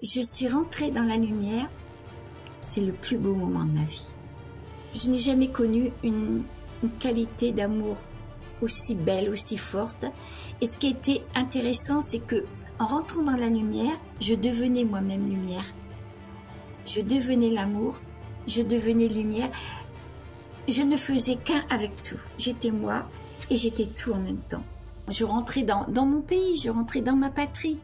Je suis rentrée dans la lumière. C'est le plus beau moment de ma vie. Je n'ai jamais connu une, qualité d'amour aussi belle, aussi forte. Et ce qui était intéressant, c'est que en rentrant dans la lumière, je devenais moi-même lumière. Je devenais l'amour, je devenais lumière. Je ne faisais qu'un avec tout. J'étais moi et j'étais tout en même temps. Je rentrais dans, dans mon pays, je rentrais dans ma patrie.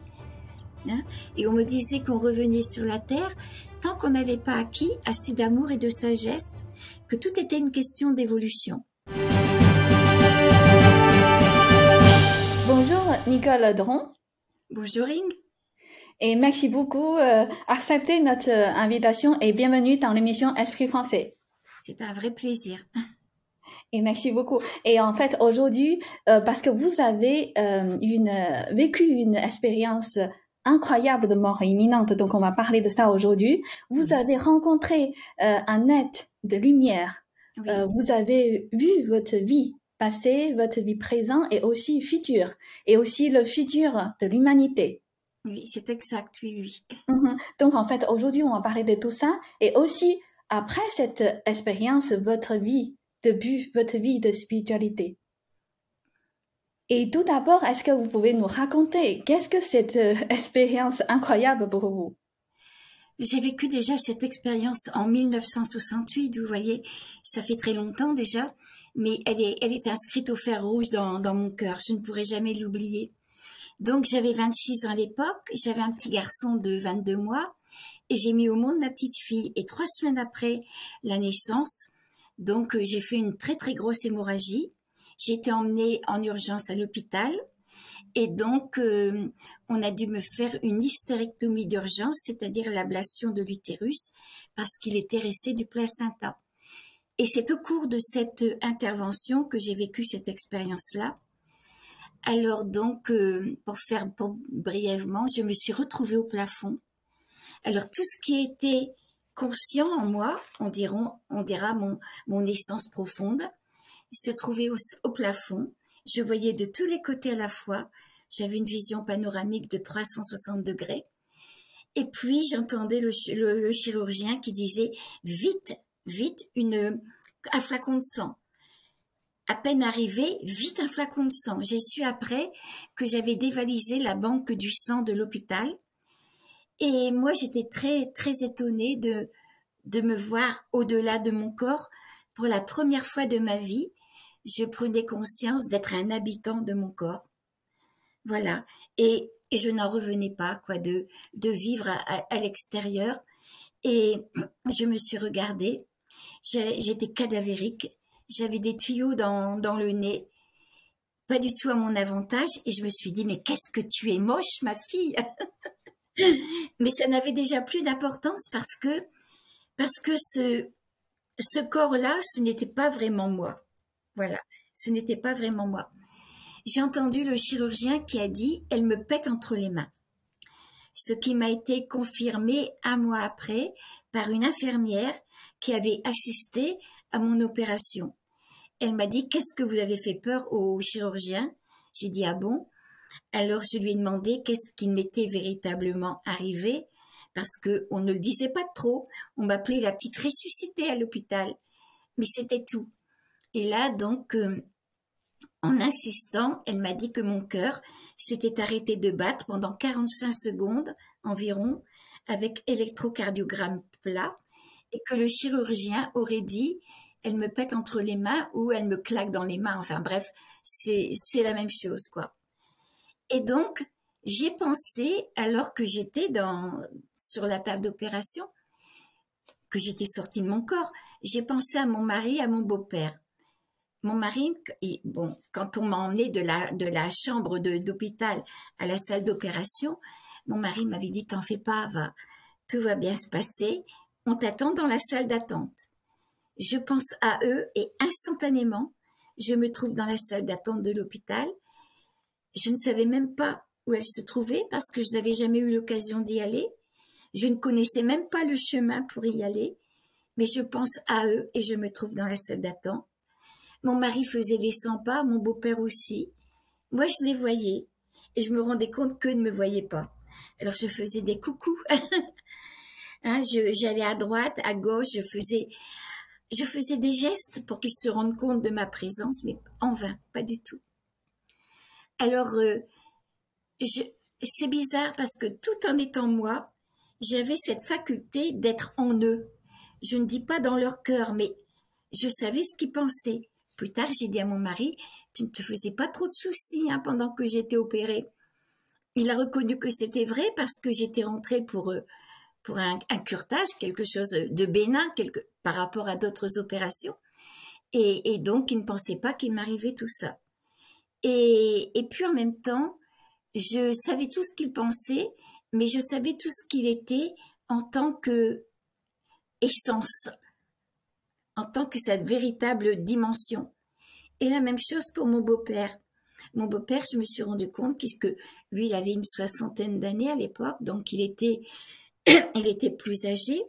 Hein. et on me disait qu'on revenait sur la terre tant qu'on n'avait pas acquis assez d'amour et de sagesse, que tout était une question d'évolution. Bonjour Nicole Dron. Bonjour Ing. Et merci beaucoup euh, accepter notre euh, invitation et bienvenue dans l'émission Esprit français. C'est un vrai plaisir. Et merci beaucoup. Et en fait, aujourd'hui, euh, parce que vous avez euh, une, vécu une expérience incroyable de mort imminente, donc on va parler de ça aujourd'hui. Vous avez rencontré euh, un être de lumière. Oui. Euh, vous avez vu votre vie passée, votre vie présente et aussi future, et aussi le futur de l'humanité. Oui, c'est exact, oui, oui. Mhm. Donc en fait, aujourd'hui, on va parler de tout ça, et aussi après cette expérience, votre vie de but, votre vie de spiritualité. Et tout d'abord, est-ce que vous pouvez nous raconter qu'est-ce que cette euh, expérience incroyable pour vous? J'ai vécu déjà cette expérience en 1968, vous voyez, ça fait très longtemps déjà, mais elle est, elle est inscrite au fer rouge dans, dans mon cœur, je ne pourrai jamais l'oublier. Donc j'avais 26 ans à l'époque, j'avais un petit garçon de 22 mois, et j'ai mis au monde ma petite fille. Et trois semaines après la naissance, donc euh, j'ai fait une très très grosse hémorragie. J'ai été emmenée en urgence à l'hôpital. Et donc, euh, on a dû me faire une hystérectomie d'urgence, c'est-à-dire l'ablation de l'utérus, parce qu'il était resté du placenta. Et c'est au cours de cette intervention que j'ai vécu cette expérience-là. Alors donc, euh, pour faire brièvement, je me suis retrouvée au plafond. Alors tout ce qui était conscient en moi, on, dira mon essence profonde, se trouvait au, plafond. Je voyais de tous les côtés à la fois. J'avais une vision panoramique de 360 degrés. Et puis j'entendais le, chirurgien qui disait vite, vite un flacon de sang. À peine arrivé, vite un flacon de sang. J'ai su après que j'avais dévalisé la banque du sang de l'hôpital. Et moi, j'étais très, très étonnée de, de me voir au-delà de mon corps. Pour la première fois de ma vie, je prenais conscience d'être un habitant de mon corps. Voilà. Et, je n'en revenais pas, quoi, de, vivre à, l'extérieur. Et je me suis regardée. J'étais cadavérique. J'avais des tuyaux dans, le nez. Pas du tout à mon avantage. Et je me suis dit, mais qu'est-ce que tu es moche, ma fille? mais ça n'avait déjà plus d'importance parce que, parce que ce corps-là, ce n'était pas vraiment moi. Voilà. Ce n'était pas vraiment moi. J'ai entendu le chirurgien qui a dit, elle me pète entre les mains. Ce qui m'a été confirmé un mois après par une infirmière qui avait assisté à mon opération. Elle m'a dit, qu'est-ce que vous avez fait peur au chirurgien? J'ai dit, ah bon? Alors je lui ai demandé qu'est-ce qui m'était véritablement arrivé, parce que on ne le disait pas trop. On m'appelait la petite ressuscitée à l'hôpital. Mais c'était tout. Et là, donc, euh, en insistant, elle m'a dit que mon cœur s'était arrêté de battre pendant 45 secondes environ avec électrocardiogramme plat et que le chirurgien aurait dit elle me pète entre les mains ou elle me claque dans les mains. Enfin bref, c'est la même chose quoi. Et donc, j'ai pensé, alors que j'étais sur la table d'opération, que j'étais sortie de mon corps, j'ai pensé à mon mari, à mon beau-père. Mon mari, bon, quand on m'a emmené de la, de la chambre d'hôpital à la salle d'opération, mon mari m'avait dit, t'en fais pas, va, tout va bien se passer, on t'attend dans la salle d'attente. Je pense à eux et instantanément, je me trouve dans la salle d'attente de l'hôpital. Je ne savais même pas où elle se trouvait parce que je n'avais jamais eu l'occasion d'y aller. Je ne connaissais même pas le chemin pour y aller, mais je pense à eux et je me trouve dans la salle d'attente. Mon mari faisait les 100 pas, mon beau-père aussi. Moi, je les voyais et je me rendais compte qu'eux ne me voyaient pas. Alors je faisais des coucous. hein, j'allais à droite, à gauche, je faisais, je faisais des gestes pour qu'ils se rendent compte de ma présence, mais en vain, pas du tout. Alors, euh, c'est bizarre parce que tout en étant moi, j'avais cette faculté d'être en eux. Je ne dis pas dans leur cœur, mais je savais ce qu'ils pensaient. Plus tard, j'ai dit à mon mari, tu ne te faisais pas trop de soucis hein, pendant que j'étais opérée. Il a reconnu que c'était vrai parce que j'étais rentrée pour, euh, pour un, un, curtage, quelque chose de bénin quelque, par rapport à d'autres opérations. Et, donc, il ne pensait pas qu'il m'arrivait tout ça. Et, et puis en même temps, je savais tout ce qu'il pensait, mais je savais tout ce qu'il était en tant que essence, en tant que cette véritable dimension. Et la même chose pour mon beau-père. Mon beau-père, je me suis rendu compte que lui, il avait une soixantaine d'années à l'époque, donc il était, il était plus âgé,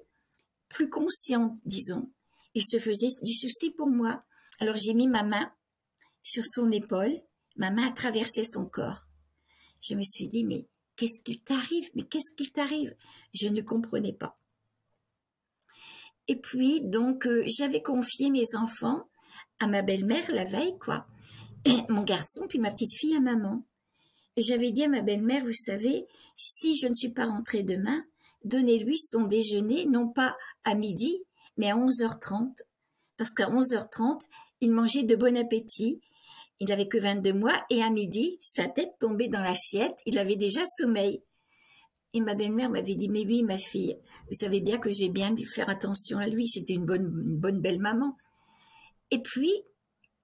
plus conscient, disons. Il se faisait du souci pour moi. Alors j'ai mis ma main sur son épaule, ma main a traversé son corps. Je me suis dit, mais qu'est-ce qu'il t'arrive? Mais qu'est-ce qu'il t'arrive? Je ne comprenais pas. Et puis, donc, euh, j'avais confié mes enfants à ma belle-mère la veille, quoi. mon garçon, puis ma petite fille à maman. J'avais dit à ma belle-mère, vous savez, si je ne suis pas rentrée demain, donnez-lui son déjeuner, non pas à midi, mais à 11h30. Parce qu'à 11h30, il mangeait de bon appétit. Il n'avait que 22 mois et à midi, sa tête tombait dans l'assiette. Il avait déjà sommeil. Et ma belle-mère m'avait dit, mais oui, ma fille, vous savez bien que je vais bien lui faire attention à lui. C'était une bonne, une bonne belle maman. Et puis,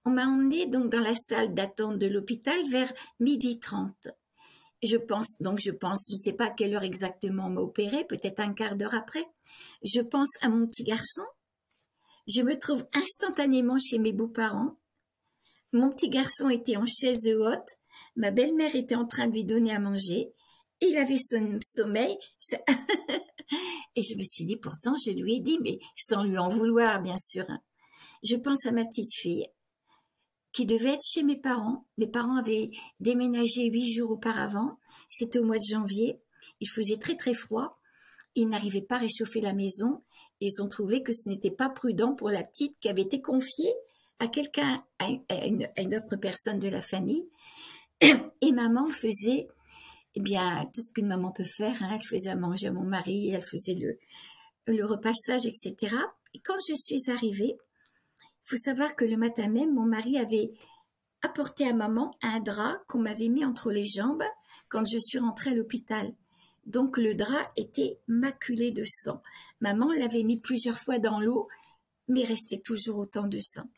on m'a emmené donc dans la salle d'attente de l'hôpital vers midi 30. Je pense, donc je pense, je ne sais pas à quelle heure exactement on m'a opéré, peut-être un quart d'heure après. Je pense à mon petit garçon. Je me trouve instantanément chez mes beaux-parents. Mon petit garçon était en chaise haute. Ma belle-mère était en train de lui donner à manger. Il avait son sommeil. Et je me suis dit, pourtant, je lui ai dit, mais sans lui en vouloir, bien sûr. Hein. Je pense à ma petite fille qui devait être chez mes parents. Mes parents avaient déménagé huit jours auparavant. C'était au mois de janvier. Il faisait très très froid. Ils n'arrivaient pas à réchauffer la maison. Ils ont trouvé que ce n'était pas prudent pour la petite qui avait été confiée à quelqu'un, à, une, autre personne de la famille. Et maman faisait, eh bien, tout ce qu'une maman peut faire. Hein. Elle faisait à manger à mon mari, elle faisait le, le repassage, etc. Et quand je suis arrivée, faut savoir que le matin même, mon mari avait apporté à maman un drap qu'on m'avait mis entre les jambes quand je suis rentrée à l'hôpital. Donc le drap était maculé de sang. Maman l'avait mis plusieurs fois dans l'eau, mais restait toujours autant de sang.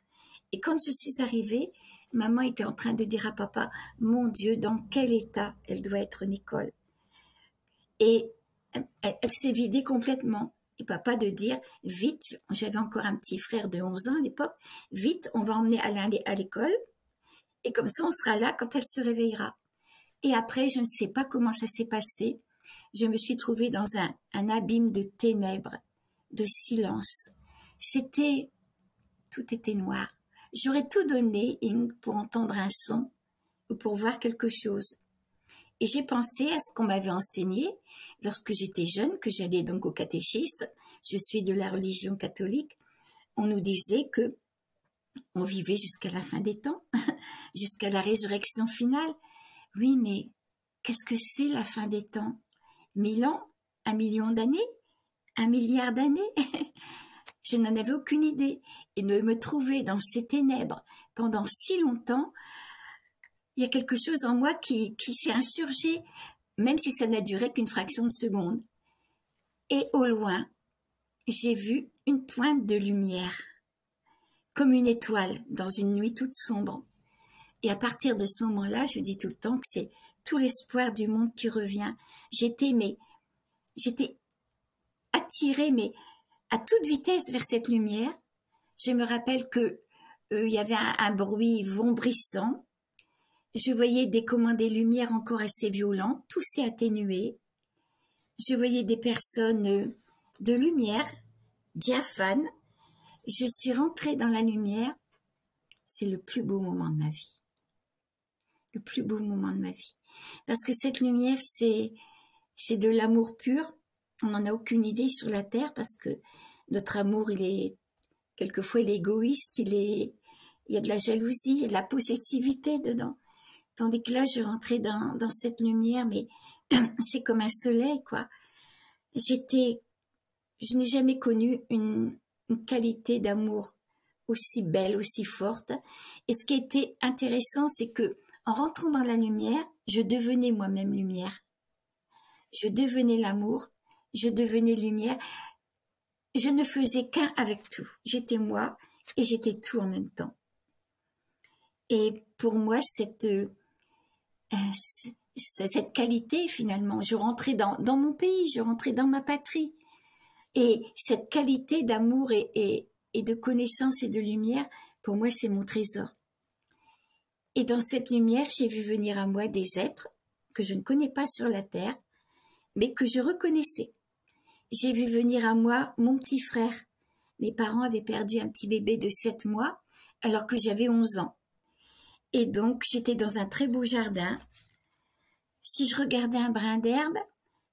Et quand je suis arrivée, maman était en train de dire à papa, mon Dieu, dans quel état elle doit être Nicole. Et elle s'est vidée complètement et papa de dire vite, j'avais encore un petit frère de 11 ans à l'époque, vite, on va emmener Alain à l'école et comme ça on sera là quand elle se réveillera. Et après, je ne sais pas comment ça s'est passé. Je me suis trouvée dans un, un abîme de ténèbres, de silence. C'était, tout était noir. J'aurais tout donné pour entendre un son ou pour voir quelque chose. Et j'ai pensé à ce qu'on m'avait enseigné lorsque j'étais jeune, que j'allais donc au catéchisme, je suis de la religion catholique, on nous disait que on vivait jusqu'à la fin des temps, jusqu'à la résurrection finale. Oui, mais qu'est-ce que c'est la fin des temps? Mille ans? Un million d'années? Un milliard d'années? Je n'en avais aucune idée. Et de me trouver dans ces ténèbres pendant si longtemps, il y a quelque chose en moi qui, s'est insurgé même si ça n'a duré qu'une fraction de seconde. Et au loin, j'ai vu une pointe de lumière, comme une étoile dans une nuit toute sombre. Et à partir de ce moment-là, je dis tout le temps que c'est tout l'espoir du monde qui revient. J'étais, mais, j'étais attirée, mais à toute vitesse vers cette lumière. Je me rappelle que euh, il y avait un, bruit vombrissant je voyais des commandes des lumières encore assez violentes, tout s'est atténué. Je voyais des personnes euh, de lumière, diaphanes. Je suis rentrée dans la lumière. C'est le plus beau moment de ma vie. Le plus beau moment de ma vie. Parce que cette lumière, c'est, c'est de l'amour pur. On n'en a aucune idée sur la terre parce que notre amour, il est quelquefois il est égoïste, il est, il y a de la jalousie, il y a de la possessivité dedans. Tandis que là, je rentrais dans, dans cette lumière, mais c'est comme un soleil, quoi. J'étais, je n'ai jamais connu une, une qualité d'amour aussi belle, aussi forte. Et ce qui était intéressant, c'est que en rentrant dans la lumière, je devenais moi-même lumière. Je devenais l'amour, je devenais lumière. Je ne faisais qu'un avec tout. J'étais moi et j'étais tout en même temps. Et pour moi, cette, euh, qualité, finalement, je rentrais dans, mon pays, je rentrais dans ma patrie. Et cette qualité d'amour et de connaissance et de lumière, pour moi, c'est mon trésor. Et dans cette lumière, j'ai vu venir à moi des êtres que je ne connais pas sur la terre, mais que je reconnaissais. J'ai vu venir à moi mon petit frère. Mes parents avaient perdu un petit bébé de sept mois alors que j'avais onze ans. Et donc, j'étais dans un très beau jardin. Si je regardais un brin d'herbe,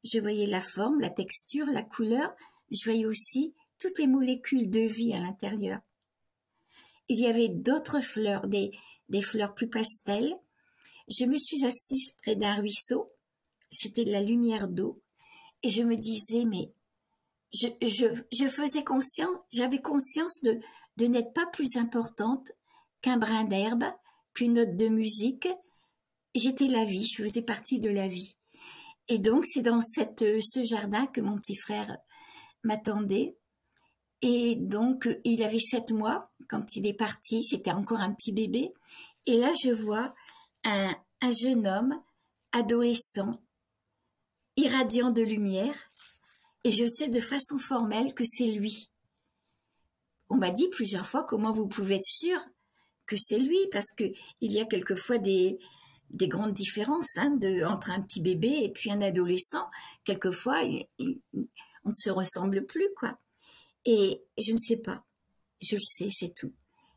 je voyais la forme, la texture, la couleur. Je voyais aussi toutes les molécules de vie à l'intérieur. Il y avait d'autres fleurs, des, fleurs plus pastel. Je me suis assise près d'un ruisseau. C'était de la lumière d'eau. Et je me disais, mais je, je, je faisais conscience, j'avais conscience de, de n'être pas plus importante qu'un brin d'herbe, qu'une note de musique. J'étais la vie, je faisais partie de la vie. Et donc, c'est dans cette, ce jardin que mon petit frère m'attendait. Et donc, il avait sept mois quand il est parti. C'était encore un petit bébé. Et là, je vois un, un jeune homme, adolescent, irradiant de lumière. Et je sais de façon formelle que c'est lui. On m'a dit plusieurs fois comment vous pouvez être sûr que c'est lui, parce que il y a quelquefois des, des grandes différences hein, entre un petit bébé et puis un adolescent. Quelquefois, on ne se ressemble plus, quoi. Et je ne sais pas. Je le sais, c'est tout.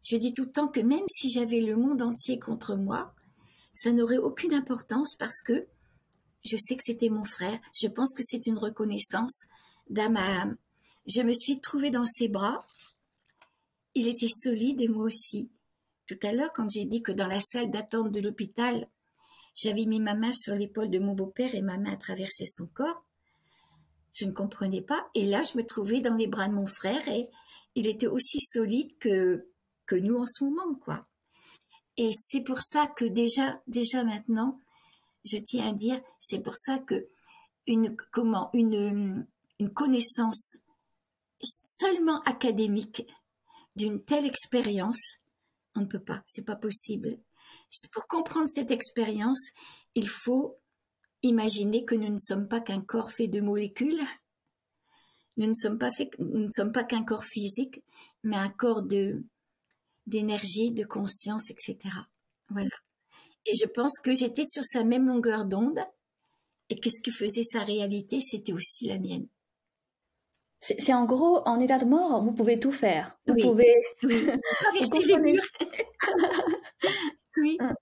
Je dis tout le temps que même si j'avais le monde entier contre moi, ça n'aurait aucune importance parce que je sais que c'était mon frère. Je pense que c'est une reconnaissance âme. Je me suis trouvée dans ses bras. Il était solide et moi aussi. Tout à l'heure, quand j'ai dit que dans la salle d'attente de l'hôpital, j'avais mis ma main sur l'épaule de mon beau-père et ma main a traversé son corps, je ne comprenais pas. Et là, je me trouvais dans les bras de mon frère et il était aussi solide que, que nous en ce moment, quoi. Et c'est pour ça que déjà, déjà maintenant, je tiens à dire, c'est pour ça que une, comment, une, une connaissance seulement académique d'une telle expérience, on ne peut pas, c'est pas possible. Pour comprendre cette expérience, il faut Imaginez que nous ne sommes pas qu'un corps fait de molécules. Nous ne sommes pas fait, nous ne sommes pas qu'un corps physique, mais un corps de, d'énergie, de conscience, etc. Voilà. Et je pense que j'étais sur sa même longueur d'onde et que ce qui faisait sa réalité, c'était aussi la mienne. C'est en gros, en état de mort, vous pouvez tout faire. Vous pouvez oui. les murs. oui. Hein.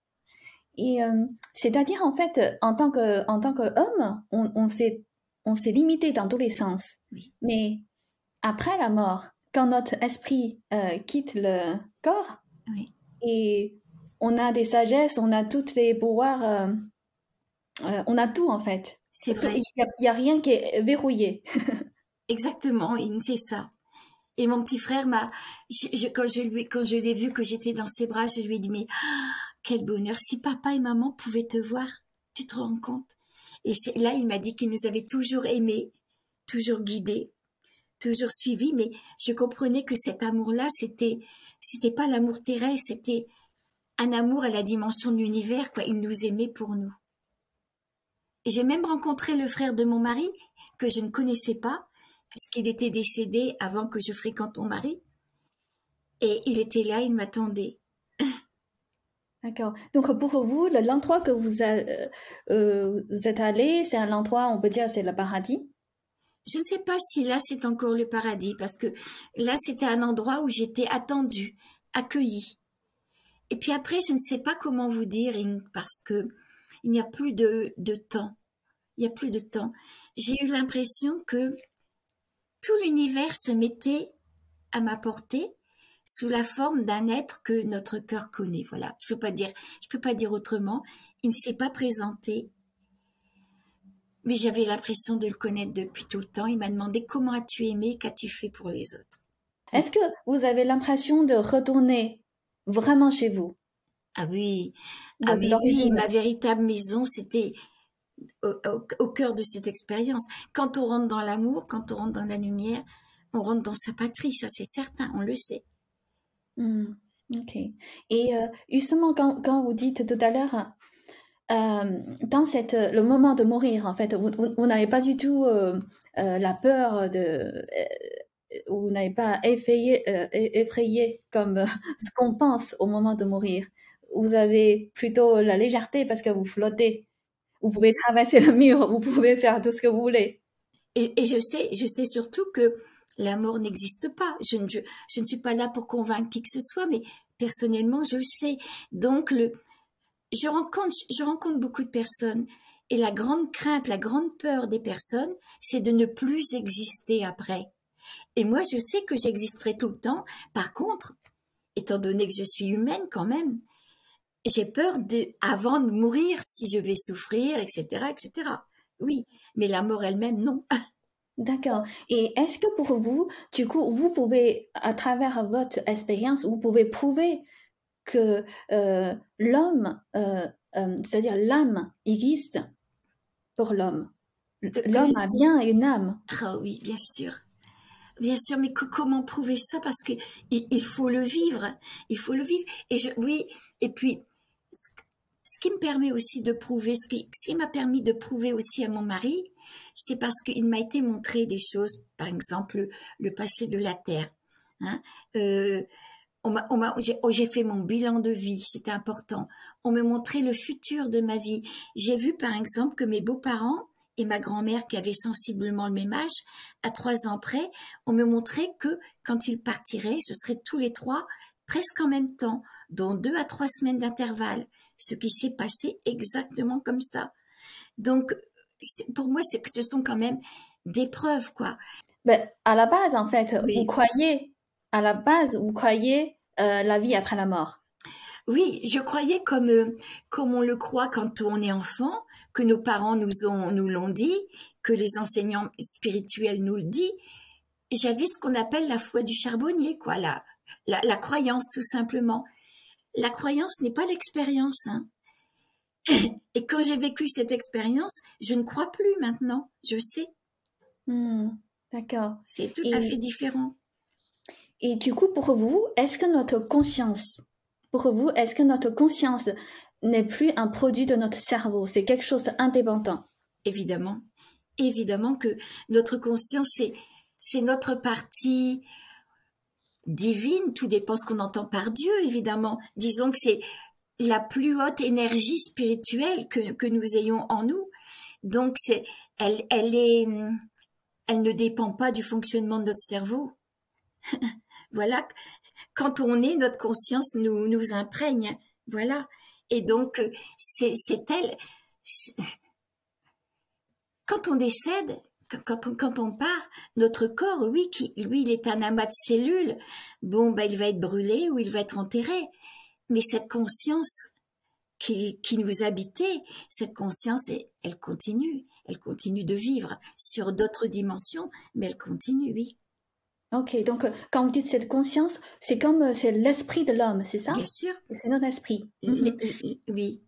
Et euh, c'est-à-dire en fait, en tant que en tant qu'homme, on, on s'est on s'est limité dans tous les sens. Mais après la mort, quand notre esprit euh, quitte le corps, et on a des sagesses, on a toutes les pouvoirs, euh, euh on a tout en fait. C'est vrai. Il n'y a, rien qui est verrouillé. Exactement, c'est ça. Et mon petit frère m'a, quand je lui, quand je l'ai vu que j'étais dans ses bras, je lui ai dit mais quel bonheur si papa et maman pouvaient te voir. Tu te rends compte? Et là, il m'a dit qu'il nous avait toujours aimés, toujours guidés, toujours suivis. Mais je comprenais que cet amour-là, c'était, c'était pas l'amour terrestre, c'était un amour à la dimension de l'univers. Quoi, il nous aimait pour nous. J'ai même rencontré le frère de mon mari que je ne connaissais pas, puisqu'il était décédé avant que je fréquente mon mari. Et il était là, il m'attendait. D'accord. Donc pour vous, l'endroit que vous, euh, euh, vous êtes allé, c'est un endroit, on peut dire, c'est le paradis? Je ne sais pas si là c'est encore le paradis, parce que là c'était un endroit où j'étais attendue, accueillie. Et puis après, je ne sais pas comment vous dire, parce que il n'y a plus de, de temps. Il y a plus de temps. J'ai eu l'impression que tout l'univers se mettait à ma portée sous la forme d'un être que notre cœur connaît. Voilà, je peux pas dire, je peux pas dire autrement. Il ne s'est pas présenté, mais j'avais l'impression de le connaître depuis tout le temps. Il m'a demandé comment as-tu aimé, qu'as-tu fait pour les autres? Est-ce que vous avez l'impression de retourner vraiment chez vous? Ah oui, ah oui, ma véritable maison, c'était au, cœur de cette expérience. Quand on rentre dans l'amour, quand on rentre dans la lumière, on rentre dans sa patrie, ça c'est certain, on le sait. Hmm, ok. Et euh, justement, quand, quand, vous dites tout à l'heure, euh, dans cette, le moment de mourir, en fait, vous, n'avez pas du tout euh, la peur de... vous n'avez pas effrayé, effrayé comme ce qu'on pense au moment de mourir. Vous avez plutôt la légèreté parce que vous flottez. Vous pouvez traverser le mur, vous pouvez faire tout ce que vous voulez. Et, je sais, je sais surtout que la mort n'existe pas. Je ne, je, ne suis pas là pour convaincre qui que ce soit, mais personnellement, je le sais. Donc, le, je rencontre, je rencontre beaucoup de personnes et la grande crainte, la grande peur des personnes, c'est de ne plus exister après. Et moi, je sais que j'existerai tout le temps. Par contre, étant donné que je suis humaine quand même, j'ai peur de, avant de mourir, si je vais souffrir, etc., etc. Oui, mais la mort elle-même, non. D'accord. Et est-ce que pour vous, du coup, vous pouvez, à travers votre expérience, vous pouvez prouver que euh, l'homme, euh, euh, c'est-à-dire l'âme existe pour l'homme? L'homme a bien une âme. Ah oui, bien sûr. Bien sûr, mais comment prouver ça? Parce que il, faut le vivre. Il faut le vivre. Et je, oui, et puis ce qui me permet aussi de prouver, ce qui, m'a permis de prouver aussi à mon mari, c'est parce qu'il m'a été montré des choses, par exemple le, passé de la Terre. Hein. Euh, oh, j'ai fait mon bilan de vie, c'était important. On me montrait le futur de ma vie. J'ai vu par exemple que mes beaux-parents et ma grand-mère qui avait sensiblement le même âge, à trois ans près, on me montrait que quand ils partiraient, ce serait tous les trois presque en même temps, dans deux à trois semaines d'intervalle ce qui s'est passé exactement comme ça. Donc, pour moi, c'est que ce sont quand même des preuves, quoi. Ben, à la base, en fait, vous croyez, à la base, vous croyez euh, la vie après la mort. Oui, je croyais comme euh, comme on le croit quand on est enfant, que nos parents nous ont nous l'ont dit, que les enseignants spirituels nous le disent. J'avais ce qu'on appelle la foi du charbonnier, quoi, la, la croyance tout simplement la croyance n'est pas l'expérience. Hein. Et quand j'ai vécu cette expérience, je ne crois plus maintenant, je sais. Hmm, d'accord. C'est tout à fait différent. Et du coup, pour vous, est-ce que notre conscience, pour vous, est-ce que notre conscience n'est plus un produit de notre cerveau? C'est quelque chose d'indépendant Évidemment. Évidemment que notre conscience, c'est, c'est notre partie divine, tout dépend ce qu'on entend par Dieu, évidemment. Disons que c'est la plus haute énergie spirituelle que, que nous ayons en nous. Donc, c'est, elle, elle est, elle ne dépend pas du fonctionnement de notre cerveau. voilà. Quand on est, notre conscience nous, nous imprègne. Voilà. Et donc, c'est, c'est elle. Quand on décède, quand on, quand on part, notre corps, oui, qui, lui, il est un amas de cellules. Bon, ben, il va être brûlé ou il va être enterré. Mais cette conscience qui, qui nous habitait, cette conscience, elle continue. Elle continue de vivre sur d'autres dimensions, mais elle continue, oui. Ok, donc quand vous dites cette conscience, c'est comme euh, c'est l'esprit de l'homme, c'est ça? Bien sûr. C'est notre esprit. Oui.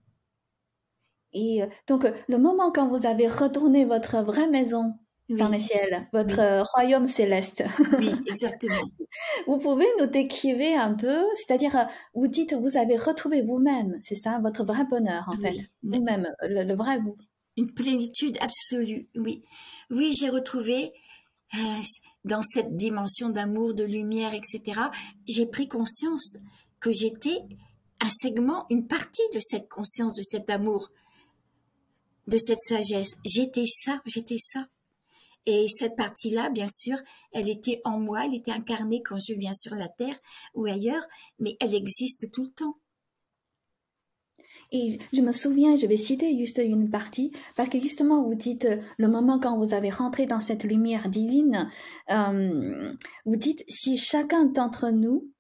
Et euh, donc, le moment quand vous avez retourné votre vraie maison, dans le ciel, votre euh, royaume céleste. Oui, exactement. vous pouvez nous décrire un peu, c'est-à-dire, euh, vous dites, vous avez retrouvé vous-même, c'est ça, votre vrai bonheur, en fait, vous-même, le, vrai vous. Une plénitude absolue, oui. Oui, j'ai retrouvé, euh, dans cette dimension d'amour, de lumière, etc., j'ai pris conscience que j'étais un segment, une partie de cette conscience, de cet amour, de cette sagesse. J'étais ça, j'étais ça. Et cette partie-là, bien sûr, elle était en moi, elle était incarnée quand je viens sur la Terre ou ailleurs, mais elle existe tout le temps. Et je me souviens, je vais citer juste une partie, parce que justement, vous dites, le moment quand vous avez rentré dans cette lumière divine, euh, vous dites, si chacun d'entre nous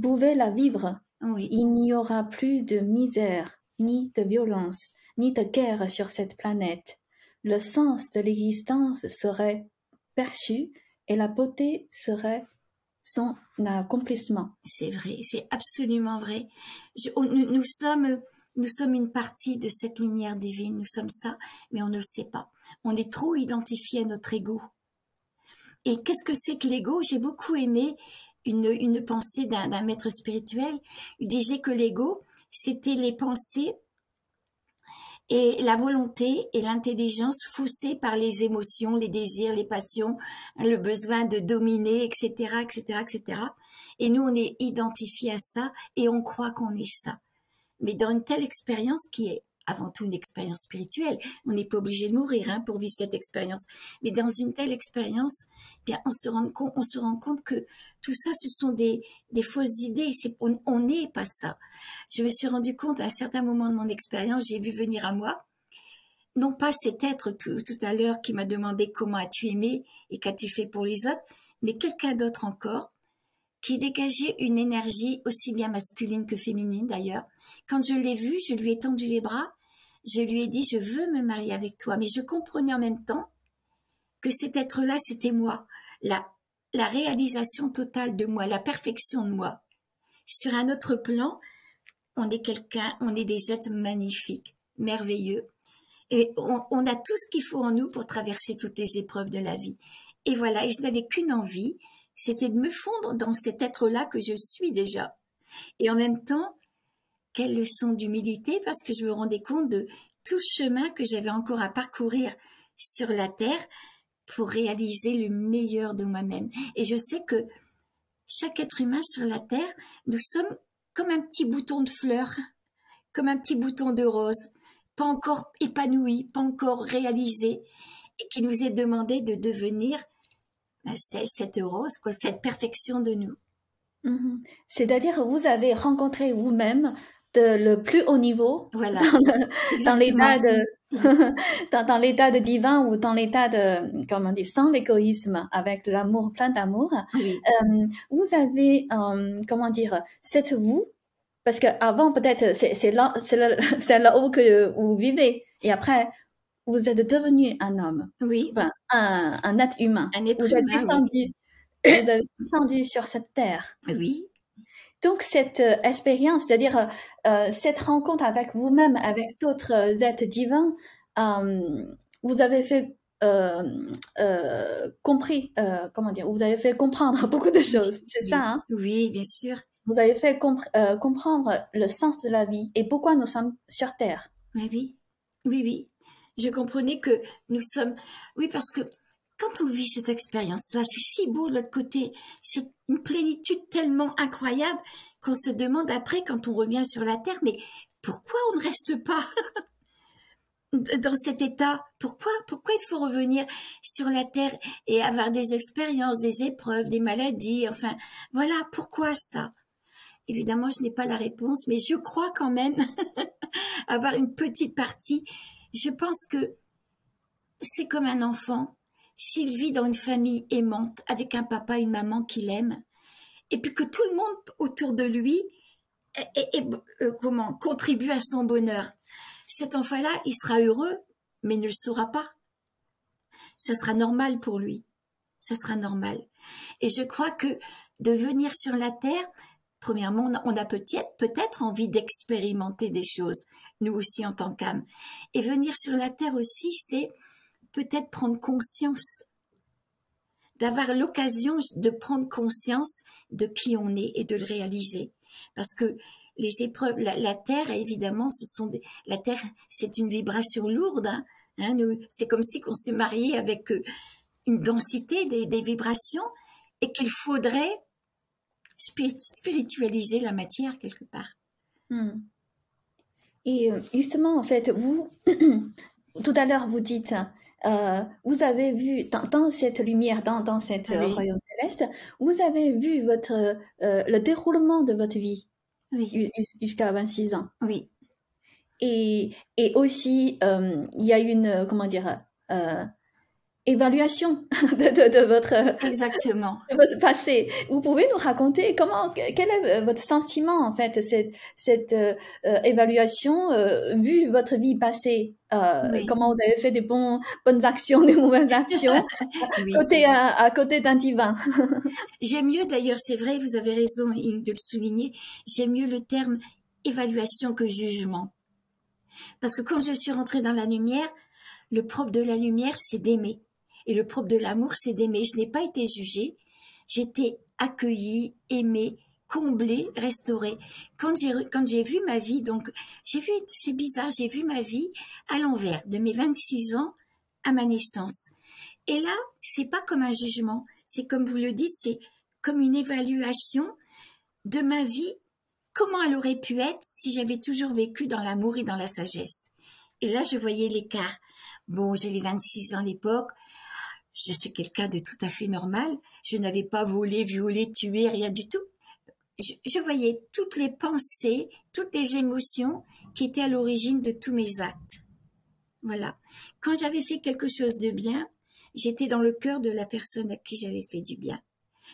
pouvait la vivre, Oui, il n'y aura plus de misère, ni de violence, ni de guerre sur cette planète. Le sens de l'existence serait perçu et la beauté serait son accomplissement. c'est vrai, c'est absolument vrai. Nous, sommes, nous sommes une partie de cette lumière divine, nous sommes ça, mais on ne le sait pas. On est trop identifié à notre ego. Et qu'est-ce que c'est que l'ego? J'ai beaucoup aimé une, une pensée d'un maître spirituel. Il disait que l'ego, c'était les pensées et la volonté et l'intelligence faussées par les émotions, les désirs, les passions, le besoin de dominer, etc., etc., etc. Et nous, on est identifié à ça et on croit qu'on est ça. Mais dans une telle expérience qui est avant tout une expérience spirituelle, on n'est pas obligé de mourir hein, pour vivre cette expérience. Mais dans une telle expérience, eh bien, on se rend compte, que tout ça, ce sont des, des fausses idées. On n'est pas ça. Je me suis rendu compte à un certain moment de mon expérience, j'ai vu venir à moi, non pas cet être tout, tout à l'heure qui m'a demandé comment as-tu aimé et qu'as-tu fait pour les autres, mais quelqu'un d'autre encore qui dégageait une énergie aussi bien masculine que féminine d'ailleurs. Quand je l'ai vu, je lui ai tendu les bras, je lui ai dit je veux me marier avec toi, mais je comprenais en même temps que cet être-là, c'était moi, la, la réalisation totale de moi, la perfection de moi. Sur un autre plan, on est quelqu'un, on est des êtres magnifiques, merveilleux, et on, on a tout ce qu'il faut en nous pour traverser toutes les épreuves de la vie. Et voilà, et je n'avais qu'une envie, c'était de me fondre dans cet être-là que je suis déjà. Et en même temps, quelle leçon d'humilité parce que je me rendais compte de tout chemin que j'avais encore à parcourir sur la terre pour réaliser le meilleur de moi-même. Et je sais que chaque être humain sur la terre, nous sommes comme un petit bouton de fleur, comme un petit bouton de rose, pas encore épanoui, pas encore réalisé, et qui nous est demandé de devenir ben, cette rose, quoi, cette perfection de nous. Mhm. C'est-à-dire, vous avez rencontré vous-même de le plus haut niveau Voilà. dans l'état de dans, dans l'état de divin ou dans l'état de comment dire sans l'égoïsme avec l'amour plein d'amour. Oui, Euh, vous avez euh, comment dire cette vous parce que avant peut-être c'est c'est là c'est là là-haut que vous vivez. Et après vous êtes devenu un homme. Oui, enfin, un, un être humain. Un être vous êtes humain. descendu vous avez descendu sur cette terre. Oui, donc cette euh, expérience, c'est-à-dire euh, cette rencontre avec vous-même, avec d'autres euh, êtres divins, euh, vous avez fait euh, euh, compris, euh, comment dire, vous avez fait comprendre beaucoup de choses, c'est oui, ça, hein? oui, bien sûr. Vous avez fait compre- euh, comprendre le sens de la vie et pourquoi nous sommes sur Terre. Oui, oui, oui. Je comprenais que nous sommes. Oui, parce que quand on vit cette expérience-là, c'est si beau de l'autre côté. C'est une plénitude tellement incroyable qu'on se demande après, quand on revient sur la Terre, mais pourquoi on ne reste pas dans cet état? Pourquoi Pourquoi il faut revenir sur la Terre et avoir des expériences, des épreuves, des maladies? Enfin, voilà, pourquoi ça? Évidemment, je n'ai pas la réponse, mais je crois quand même avoir une petite partie. Je pense que c'est comme un enfant. S'il vit dans une famille aimante, avec un papa et une maman qui l'aiment, et puis que tout le monde autour de lui euh, comment, contribue à son bonheur, cet enfant-là, il sera heureux, mais ne le saura pas. Ça sera normal pour lui. Ça sera normal. Et je crois que de venir sur la terre, premièrement, on a- peut-être envie d'expérimenter des choses, nous aussi en tant qu'âme. Et venir sur la terre aussi, c'est peut-être prendre conscience, d'avoir l'occasion de prendre conscience de qui on est et de le réaliser. Parce que les épreuves, la, terre, évidemment, ce sont la terre, c'est une vibration lourde. Hein, hein, c'est comme si on se mariait avec euh, une densité des, vibrations et qu'il faudrait spiri- spiritualiser la matière quelque part. Hmm. Et euh, justement, en fait, vous, tout à l'heure, vous dites, euh, vous avez vu dans, dans cette lumière, dans, dans cet euh, Oui. royaume céleste, vous avez vu votre, euh, le déroulement de votre vie Oui, ju- ju- jusqu'à 26 ans. oui, Et, et aussi, euh, il y a une, comment dire, euh, évaluation de, de, de, votre exactement de votre passé. Vous pouvez nous raconter comment quel est votre sentiment en fait cette cette euh, euh évaluation euh, vu votre vie passée euh, oui. comment vous avez fait des bons bonnes actions des mauvaises actions oui. côté à, à, côté d'un divin. J'aime mieux d'ailleurs c'est vrai vous avez raison de le souligner j'aime mieux le terme évaluation que jugement parce que quand je suis rentrée dans la lumière le propre de la lumière c'est d'aimer et le propre de l'amour, c'est d'aimer. Je n'ai pas été jugée. J'étais accueillie, aimée, comblée, restaurée. Quand j'ai, quand j'ai vu ma vie, donc, j'ai vu, c'est bizarre, j'ai vu ma vie à l'envers, de mes 26 ans à ma naissance. Et là, c'est pas comme un jugement. C'est comme vous le dites, c'est comme une évaluation de ma vie. Comment elle aurait pu être si j'avais toujours vécu dans l'amour et dans la sagesse? Et là, je voyais l'écart. Bon, j'avais 26 ans à l'époque je suis quelqu'un de tout à fait normal. Je n'avais pas volé, violé, tué, rien du tout. Je, voyais toutes les pensées, toutes les émotions qui étaient à l'origine de tous mes actes. Voilà. Quand j'avais fait quelque chose de bien, j'étais dans le cœur de la personne à qui j'avais fait du bien.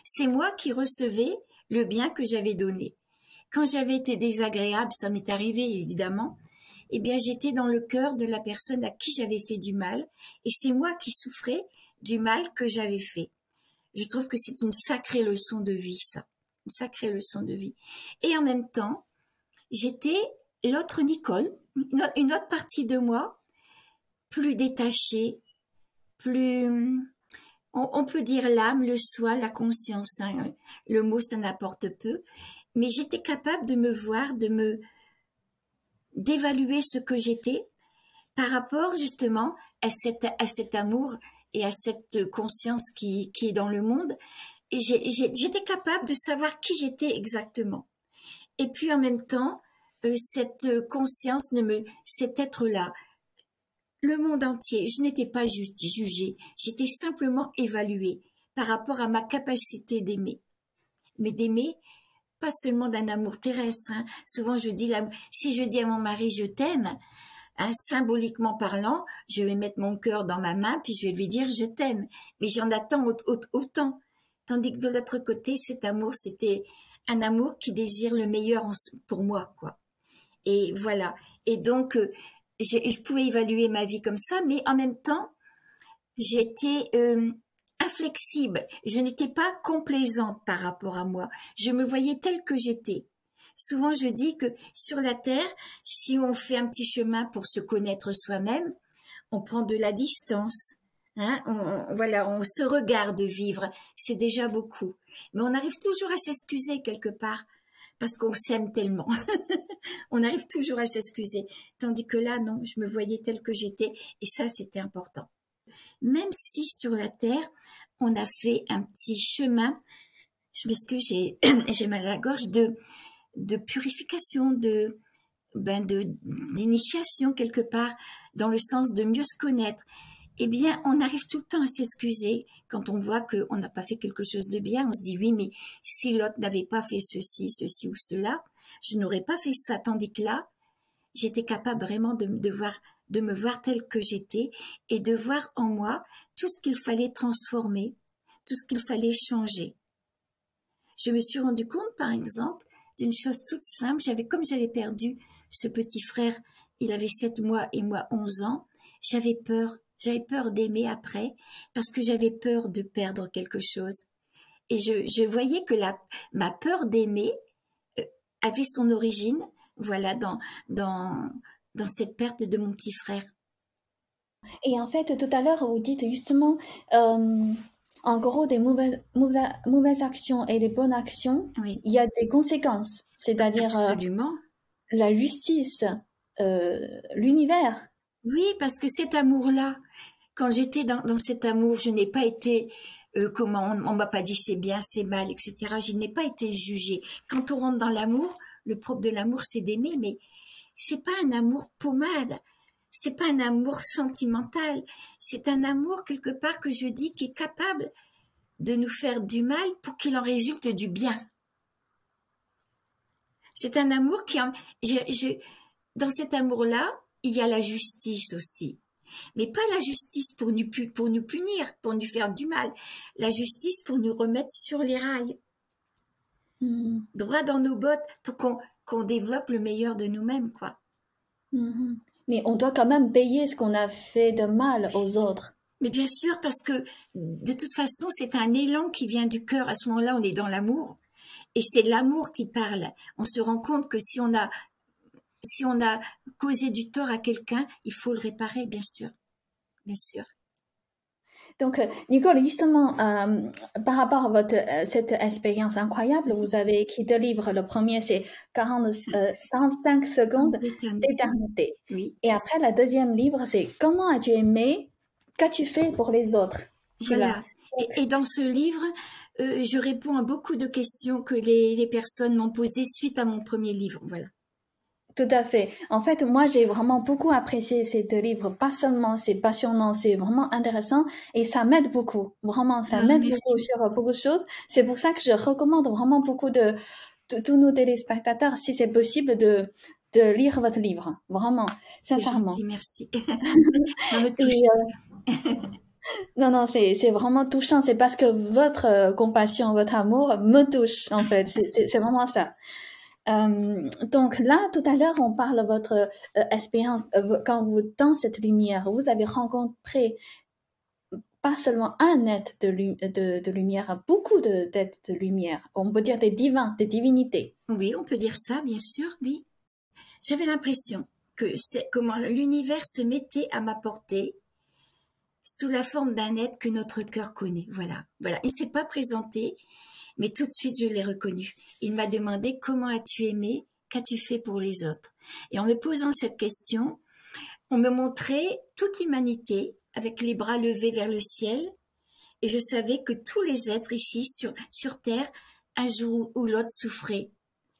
C'est moi qui recevais le bien que j'avais donné. Quand j'avais été désagréable, ça m'est arrivé évidemment, eh bien j'étais dans le cœur de la personne à qui j'avais fait du mal, et c'est moi qui souffrais du mal que j'avais fait. Je trouve que c'est une sacrée leçon de vie, ça. Une sacrée leçon de vie. Et en même temps, j'étais l'autre Nicole, une autre partie de moi, plus détachée, plus, on, peut dire l'âme, le soi, la conscience. Hein. Le mot, ça n'apporte peu. Mais j'étais capable de me voir, de me, d'évaluer ce que j'étais par rapport justement à cet amour et à cette conscience qui, est dans le monde. Et j'étais capable de savoir qui j'étais exactement. Et puis en même temps, euh, cette conscience ne me, cet être-là, le monde entier, je n'étais pas jugée, j'étais simplement évaluée par rapport à ma capacité d'aimer. Mais d'aimer, pas seulement d'un amour terrestre. Hein. Souvent je dis, si je dis à mon mari je t'aime, Hein, symboliquement parlant, je vais mettre mon cœur dans ma main, puis je vais lui dire je t'aime. Mais j'en attends autant. Tandis que de l'autre côté, cet amour, c'était un amour qui désire le meilleur pour moi, quoi. Et voilà. Et donc, euh, je, pouvais évaluer ma vie comme ça, mais en même temps, j'étais euh, inflexible. Je n'étais pas complaisante par rapport à moi. Je me voyais telle que j'étais. Souvent, je dis que sur la Terre, si on fait un petit chemin pour se connaître soi-même, on prend de la distance. Hein, on, voilà, on se regarde vivre, c'est déjà beaucoup. Mais on arrive toujours à s'excuser quelque part parce qu'on s'aime tellement. on arrive toujours à s'excuser. Tandis que là, non, je me voyais telle que j'étais et ça, c'était important. Même si sur la Terre, on a fait un petit chemin, je m'excuse, j'ai mal à la gorge, de, de purification, de ben d'initiation quelque part, dans le sens de mieux se connaître. Eh bien, on arrive tout le temps à s'excuser quand on voit qu'on n'a pas fait quelque chose de bien. On se dit oui, mais si l'autre n'avait pas fait ceci, ceci ou cela, je n'aurais pas fait ça. Tandis que là, j'étais capable vraiment de, de voir, de me voir telle que j'étais et de voir en moi tout ce qu'il fallait transformer, tout ce qu'il fallait changer. Je me suis rendu compte, par exemple, d'une chose toute simple. J'avais, comme j'avais perdu ce petit frère, il avait sept mois et moi onze ans, j'avais peur, j'avais peur d'aimer après, parce que j'avais peur de perdre quelque chose. Et je, je voyais que la, ma peur d'aimer euh, avait son origine, voilà, dans, dans, dans cette perte de mon petit frère. Et en fait, tout à l'heure, vous dites justement, euh, en gros, des mauvaises, mauvaises, mauvaises, actions et des bonnes actions, oui. il y a des conséquences. C'est-à-dire euh, la justice, euh, l'univers. Oui, parce que cet amour-là, quand j'étais dans, dans, cet amour, je n'ai pas été, euh, comment, on, on m'a pas dit c'est bien, c'est mal, etc. Je n'ai pas été jugée. Quand on rentre dans l'amour, le propre de l'amour, c'est d'aimer, mais c'est pas un amour pommade c'est pas un amour sentimental, c'est un amour quelque part que je dis qui est capable de nous faire du mal pour qu'il en résulte du bien. C'est un amour qui en, je, je, dans cet amour-là, il y a la justice aussi. Mais pas la justice pour nous, pour nous punir, pour nous faire du mal. La justice pour nous remettre sur les rails. Mhm. Droit dans nos bottes pour qu'on développe le meilleur de nous-mêmes, quoi. Mhm. Mais on doit quand même payer ce qu'on a fait de mal aux autres. Mais bien sûr, parce que de toute façon, c'est un élan qui vient du cœur. À ce moment-là, on est dans l'amour. Et c'est l'amour qui parle. On se rend compte que si on a, si on a causé du tort à quelqu'un, il faut le réparer, bien sûr. Bien sûr. Donc, euh, Nicole, justement, euh, par rapport à votre, euh, cette expérience incroyable, vous avez écrit deux livres. Le premier, c'est 40, 45 secondes d'éternité. Oui. Et après, le deuxième livre, c'est Comment as-tu aimé Qu'as-tu fait pour les autres Voilà. Et, dans ce livre, je réponds à beaucoup de questions que les, les personnes m'ont posées suite à mon premier livre. Voilà. Tout à fait. En fait, moi, j'ai vraiment beaucoup apprécié ces deux livres. Pas seulement c'est passionnant, c'est vraiment intéressant et ça m'aide beaucoup. Vraiment, ça ah, m'aide beaucoup sur beaucoup de choses. C'est pour ça que je recommande vraiment beaucoup de, tous nos téléspectateurs, si c'est possible, de, de lire votre livre. Vraiment, sincèrement. merci. Euh, non, non, c'est, vraiment touchant. C'est parce que votre euh, compassion, votre amour me touche, en fait. C'est vraiment ça. Euh, donc là, tout à l'heure, on parle de votre euh, expérience. Euh, quand vous, dans cette lumière, vous avez rencontré pas seulement un être de, lumière, beaucoup d'êtres de, de lumière. On peut dire des divins, des divinités. Oui, on peut dire ça, bien sûr, oui. J'avais l'impression que comment l'univers se mettait à ma portée sous la forme d'un être que notre cœur connaît. Voilà, voilà. Il s'est pas présenté, mais tout de suite, je l'ai reconnu. Il m'a demandé comment as-tu aimé, qu'as-tu fait pour les autres? Et en me posant cette question, on me montrait toute l'humanité avec les bras levés vers le ciel, et je savais que tous les êtres ici sur, Terre, un jour ou l'autre, souffraient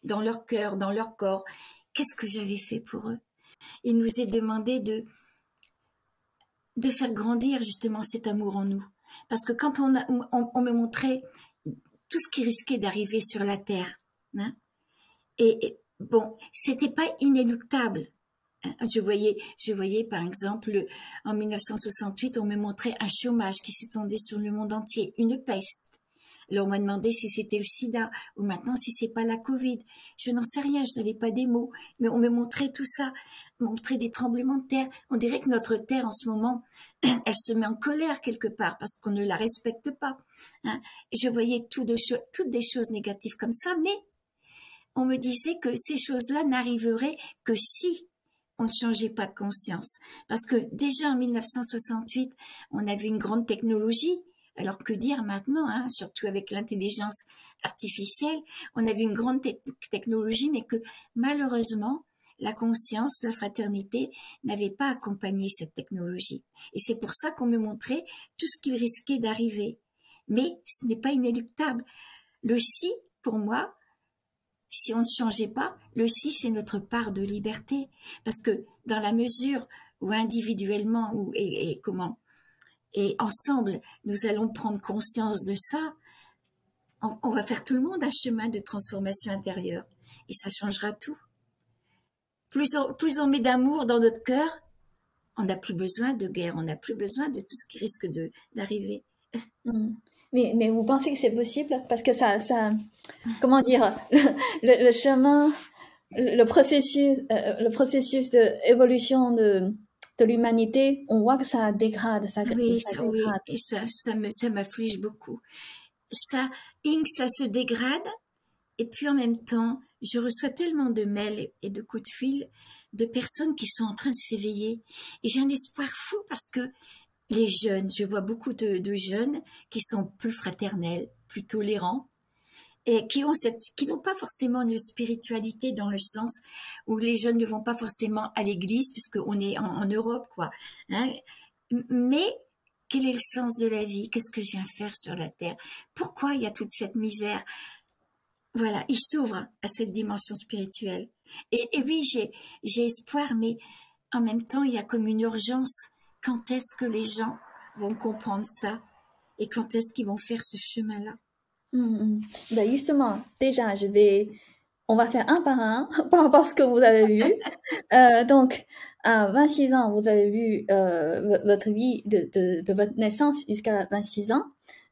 dans leur cœur, dans leur corps. Qu'est-ce que j'avais fait pour eux? Il nous est demandé de de faire grandir justement cet amour en nous. Parce que quand on, on me montrait tout ce qui risquait d'arriver sur la Terre. Hein. Et, bon, c'était pas inéluctable. Hein. Je voyais, je voyais par exemple, en 1968, on me montrait un chômage qui s'étendait sur le monde entier, une peste. Alors on m'a demandé si c'était le sida ou maintenant si c'est pas la Covid. Je n'en sais rien, je n'avais pas des mots, mais on me montrait tout ça, montrait des tremblements de terre. On dirait que notre terre en ce moment, elle se met en colère quelque part parce qu'on ne la respecte pas. Hein. je voyais tout de toutes des choses négatives comme ça, mais on me disait que ces choses-là n'arriveraient que si on ne changeait pas de conscience. Parce que déjà en 1968, on avait une grande technologie, alors que dire maintenant, hein, surtout avec l'intelligence artificielle, on avait une grande technologie, mais que malheureusement, la conscience, la fraternité n'avait pas accompagné cette technologie. Et c'est pour ça qu'on me montrait tout ce qu'il risquait d'arriver. Mais ce n'est pas inéluctable. Le si, pour moi, si on ne changeait pas, le si, c'est notre part de liberté. Parce que dans la mesure où individuellement, ou, et comment, et ensemble, nous allons prendre conscience de ça, on, va faire tout le monde un chemin de transformation intérieure et ça changera tout. Plus on, met d'amour dans notre cœur, on n'a plus besoin de guerre, on n'a plus besoin de tout ce qui risque de d'arriver. Hmm. Mais, mais vous pensez que c'est possible? Parce que ça, ça comment dire, le, chemin, le processus, euh, le processus d'évolution de, de l'humanité, on voit que ça dégrade, ça, oui, ça, Oui, et ça, ça me, ça m'afflige beaucoup. Ça, Ink, ça se dégrade, et puis en même temps, je reçois tellement de mails et de coups de fil de personnes qui sont en train de s'éveiller, et j'ai un espoir fou parce que les jeunes, je vois beaucoup de, de jeunes qui sont plus fraternels, plus tolérants, et qui ont cette, qui n'ont pas forcément une spiritualité dans le sens où les jeunes ne vont pas forcément à l'église puisqu'on est en, Europe, quoi. Hein. Mais quel est le sens de la vie? Qu'est-ce que je viens faire sur la terre? Pourquoi il y a toute cette misère? Voilà, ils s'ouvrent à cette dimension spirituelle. Et, et oui, j'ai, j'ai espoir, mais en même temps, il y a comme une urgence. Quand est-ce que les gens vont comprendre ça? Et quand est-ce qu'ils vont faire ce chemin-là? Ben justement, déjà, je vais, on va faire un par un par rapport à ce que vous avez vu. Euh, donc, à 26 ans, vous avez vu euh, votre vie de, de, de votre naissance jusqu'à 26 ans.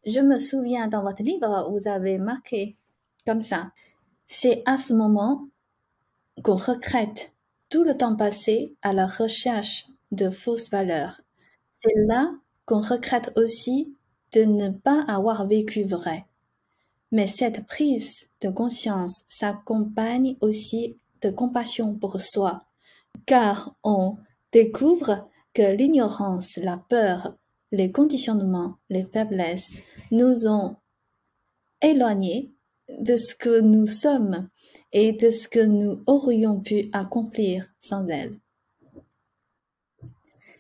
Je me souviens dans votre livre, vous avez marqué comme ça. C'est à ce moment qu'on regrette tout le temps passé à la recherche de fausses valeurs. C'est là qu'on regrette aussi de ne pas avoir vécu vrai. Mais cette prise de conscience s'accompagne aussi de compassion pour soi, car on découvre que l'ignorance, la peur, les conditionnements, les faiblesses nous ont éloignés de ce que nous sommes et de ce que nous aurions pu accomplir sans elles.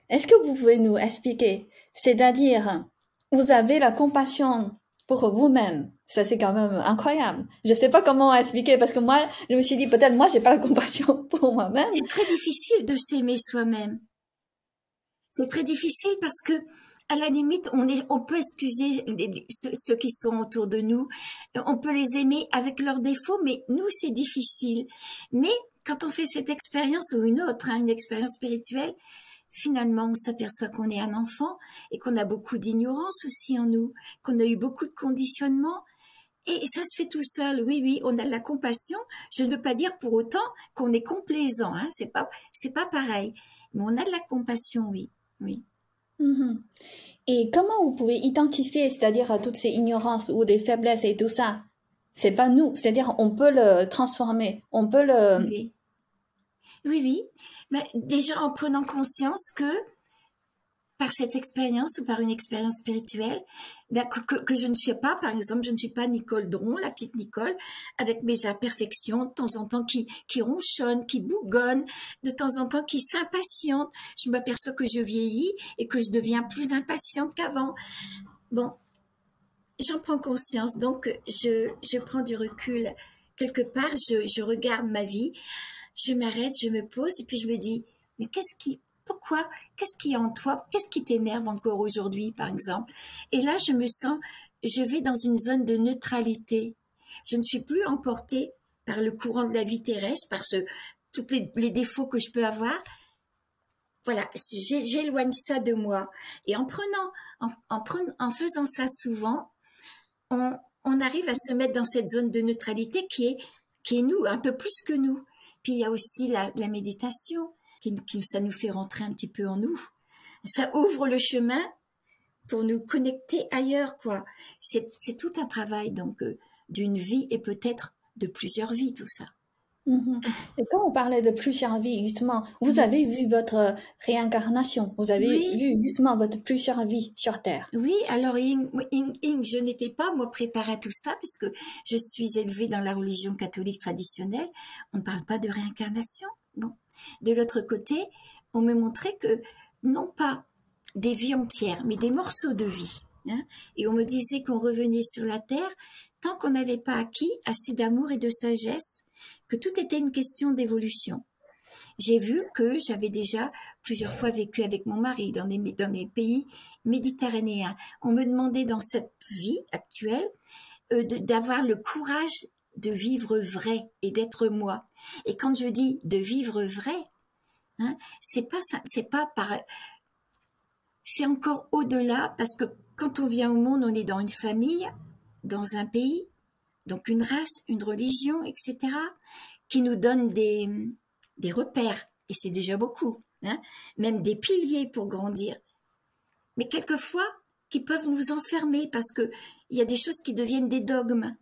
Est-ce que vous pouvez nous expliquer, c'est-à-dire, vous avez la compassion pour vous-même. Ça, c'est quand même incroyable. Je sais pas comment expliquer parce que moi, je me suis dit, peut-être moi, j'ai pas la compassion pour moi-même. C'est très difficile de s'aimer soi-même. C'est très difficile parce que à la limite, on, peut excuser ceux, qui sont autour de nous, on peut les aimer avec leurs défauts, mais nous, c'est difficile. Mais quand on fait cette expérience ou une autre, hein, une expérience spirituelle, finalement, on s'aperçoit qu'on est un enfant et qu'on a beaucoup d'ignorance aussi en nous, qu'on a eu beaucoup de conditionnement. Et ça se fait tout seul. Oui, oui, on a de la compassion. Je ne veux pas dire pour autant qu'on est complaisant. Hein. C'est pas, c'est pas pareil. Mais on a de la compassion, oui, oui. Mhm. Et comment vous pouvez identifier, c'est-à-dire toutes ces ignorances ou des faiblesses et tout ça? C'est pas nous, c'est-à-dire on peut le transformer, on peut le. Oui, oui, oui. Mais déjà en prenant conscience que par cette expérience ou par une expérience spirituelle, ben, que, je ne suis pas, par exemple, je ne suis pas Nicole Dron, la petite Nicole, avec mes imperfections, de temps en temps qui, qui ronchonne, qui bougonne, de temps en temps qui s'impatiente. Je m'aperçois que je vieillis et que je deviens plus impatiente qu'avant. Bon, j'en prends conscience, donc je, je prends du recul. Quelque part, je, je regarde ma vie, je m'arrête, je me pose et puis je me dis, mais qu'est-ce qui, pourquoi Qu'est-ce qui est en toi Qu'est-ce qui t'énerve encore aujourd'hui, par exemple? Et là, je me sens, je vais dans une zone de neutralité. Je ne suis plus emportée par le courant de la vie terrestre, par tous les, défauts que je peux avoir. Voilà, j'éloigne ça de moi. Et en prenant, en, faisant ça souvent, on, arrive à se mettre dans cette zone de neutralité qui est nous, un peu plus que nous. Puis il y a aussi la, méditation qui, ça nous fait rentrer un petit peu en nous. Ça ouvre le chemin pour nous connecter ailleurs, quoi. C'est, tout un travail, donc, euh, d'une vie et peut-être de plusieurs vies, tout ça. Mm-hmm. Et quand on parlait de plusieurs vies, justement, vous mm-hmm. avez vu votre réincarnation, vous avez vu justement votre plusieurs vies sur Terre. Oui, alors Ying, je n'étais pas, moi, préparée à tout ça, puisque je suis élevée dans la religion catholique traditionnelle. On ne parle pas de réincarnation. Bon, de l'autre côté, on me montrait que non pas des vies entières, mais des morceaux de vie. Hein. et on me disait qu'on revenait sur la terre tant qu'on n'avait pas acquis assez d'amour et de sagesse, que tout était une question d'évolution. J'ai vu que j'avais déjà plusieurs fois vécu avec mon mari dans des, pays méditerranéens. On me demandait dans cette vie actuelle euh, d'avoir le courage de vivre vrai et d'être moi. Et quand je dis de vivre vrai, hein, c'est pas c'est pas par, c'est encore au-delà parce que quand on vient au monde, on est dans une famille, dans un pays, donc une race, une religion, etc., qui nous donne des, repères, et c'est déjà beaucoup, hein, même des piliers pour grandir. Mais quelquefois, qui peuvent nous enfermer parce que il y a des choses qui deviennent des dogmes.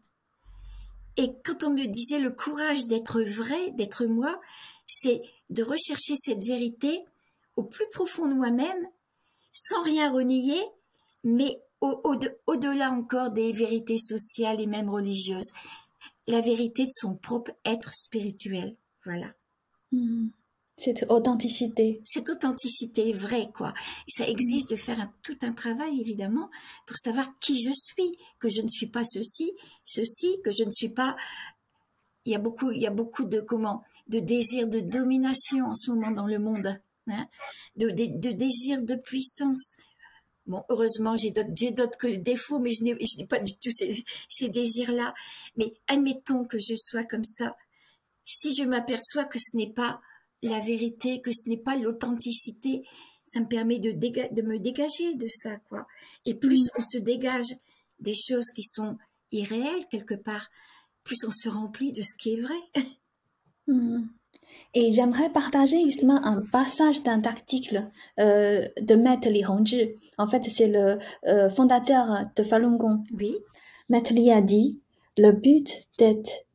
Et quand on me disait le courage d'être vrai, d'être moi, c'est de rechercher cette vérité au plus profond de moi-même, sans rien renier, mais au-delà encore des vérités sociales et même religieuses. La vérité de son propre être spirituel. Voilà. Hmm. Cette authenticité. Cette authenticité vraie, quoi. ça exige de faire tout un travail, évidemment, pour savoir qui je suis, que je ne suis pas ceci, ceci, que je ne suis pas. Il y a beaucoup, il y a beaucoup de comment, de désir de domination en ce moment dans le monde, hein, de, de, désir de puissance. Bon, heureusement, j'ai d'autres défauts, mais je n'ai pas du tout ces, ces désirs-là. Mais admettons que je sois comme ça. si je m'aperçois que ce n'est pas la vérité, que ce n'est pas l'authenticité, ça me permet de, de me dégager de ça, quoi. Et plus on se dégage des choses qui sont irréelles quelque part, plus on se remplit de ce qui est vrai. Mm. Et j'aimerais partager justement un passage d'un article euh, de Maître Li Hongzhi. En fait, c'est le euh, fondateur de Falun Gong. Oui. Maître Li a dit, le but d'être